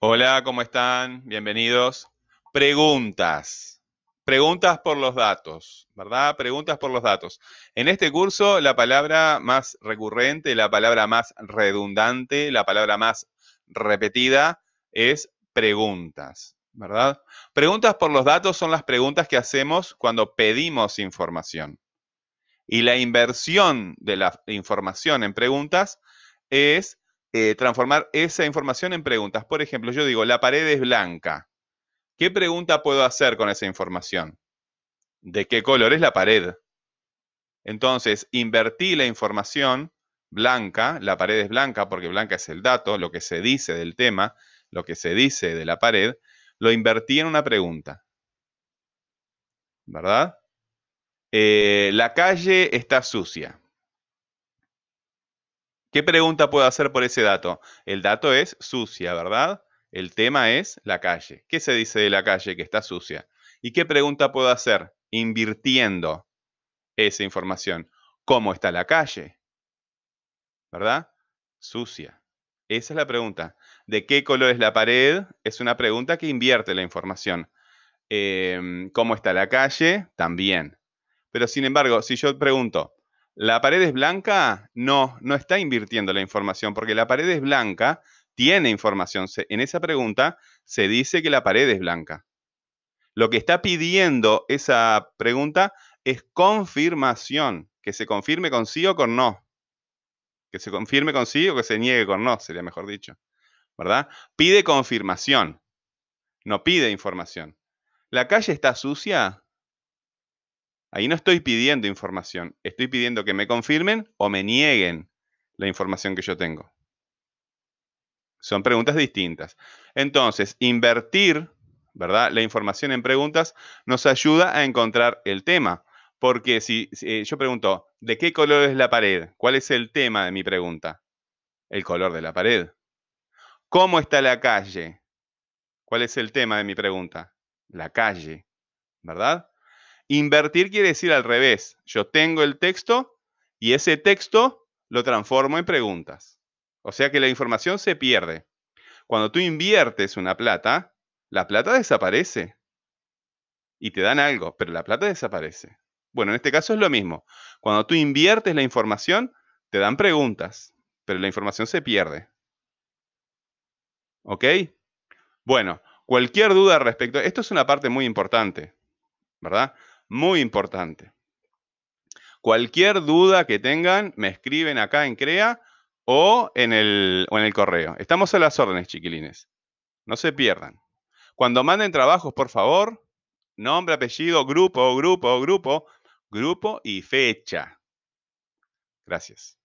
Hola, ¿cómo están? Bienvenidos. Preguntas. Preguntas por los datos, ¿verdad? Preguntas por los datos. En este curso, la palabra más recurrente, la palabra más redundante, la palabra más repetida es preguntas, ¿verdad? Preguntas por los datos son las preguntas que hacemos cuando pedimos información. Y la inversión de la información en preguntas es eh, transformar esa información en preguntas. Por ejemplo, yo digo, la pared es blanca. ¿Qué pregunta puedo hacer con esa información? ¿De qué color es la pared? Entonces, invertí la información blanca, la pared es blanca porque blanca es el dato, lo que se dice del tema, lo que se dice de la pared, lo invertí en una pregunta. ¿Verdad? Eh, la calle está sucia. ¿Qué pregunta puedo hacer por ese dato? El dato es sucia, ¿verdad? El tema es la calle. ¿Qué se dice de la calle que está sucia? ¿Y qué pregunta puedo hacer invirtiendo esa información? ¿Cómo está la calle? ¿Verdad? Sucia. Esa es la pregunta. ¿De qué color es la pared? Es una pregunta que invierte la información. Em, ¿Cómo está la calle? También. Pero sin embargo, si yo pregunto, ¿La pared es blanca? No, no está invirtiendo la información, porque la pared es blanca, tiene información. En esa pregunta se dice que la pared es blanca. Lo que está pidiendo esa pregunta es confirmación, que se confirme con sí o con no. Que se confirme con sí o que se niegue con no, sería mejor dicho. ¿Verdad? Pide confirmación, no pide información. ¿La calle está sucia? Ahí no estoy pidiendo información, estoy pidiendo que me confirmen o me nieguen la información que yo tengo. Son preguntas distintas. Entonces, invertir, ¿verdad? La información en preguntas nos ayuda a encontrar el tema. Porque si, eh, yo pregunto, ¿de qué color es la pared? ¿Cuál es el tema de mi pregunta? El color de la pared. ¿Cómo está la calle? ¿Cuál es el tema de mi pregunta? La calle, ¿verdad? Invertir quiere decir al revés. Yo tengo el texto y ese texto lo transformo en preguntas. O sea que la información se pierde. Cuando tú inviertes una plata, la plata desaparece. Y te dan algo, pero la plata desaparece. Bueno, en este caso es lo mismo. Cuando tú inviertes la información, te dan preguntas, pero la información se pierde. ¿Ok? Bueno, cualquier duda respecto... Esto es una parte muy importante, ¿verdad? Muy importante. Cualquier duda que tengan, me escriben acá en CREA o en el, o en el correo. Estamos a las órdenes, chiquilines. No se pierdan. Cuando manden trabajos, por favor, nombre, apellido, grupo, grupo, grupo, grupo y fecha. Gracias.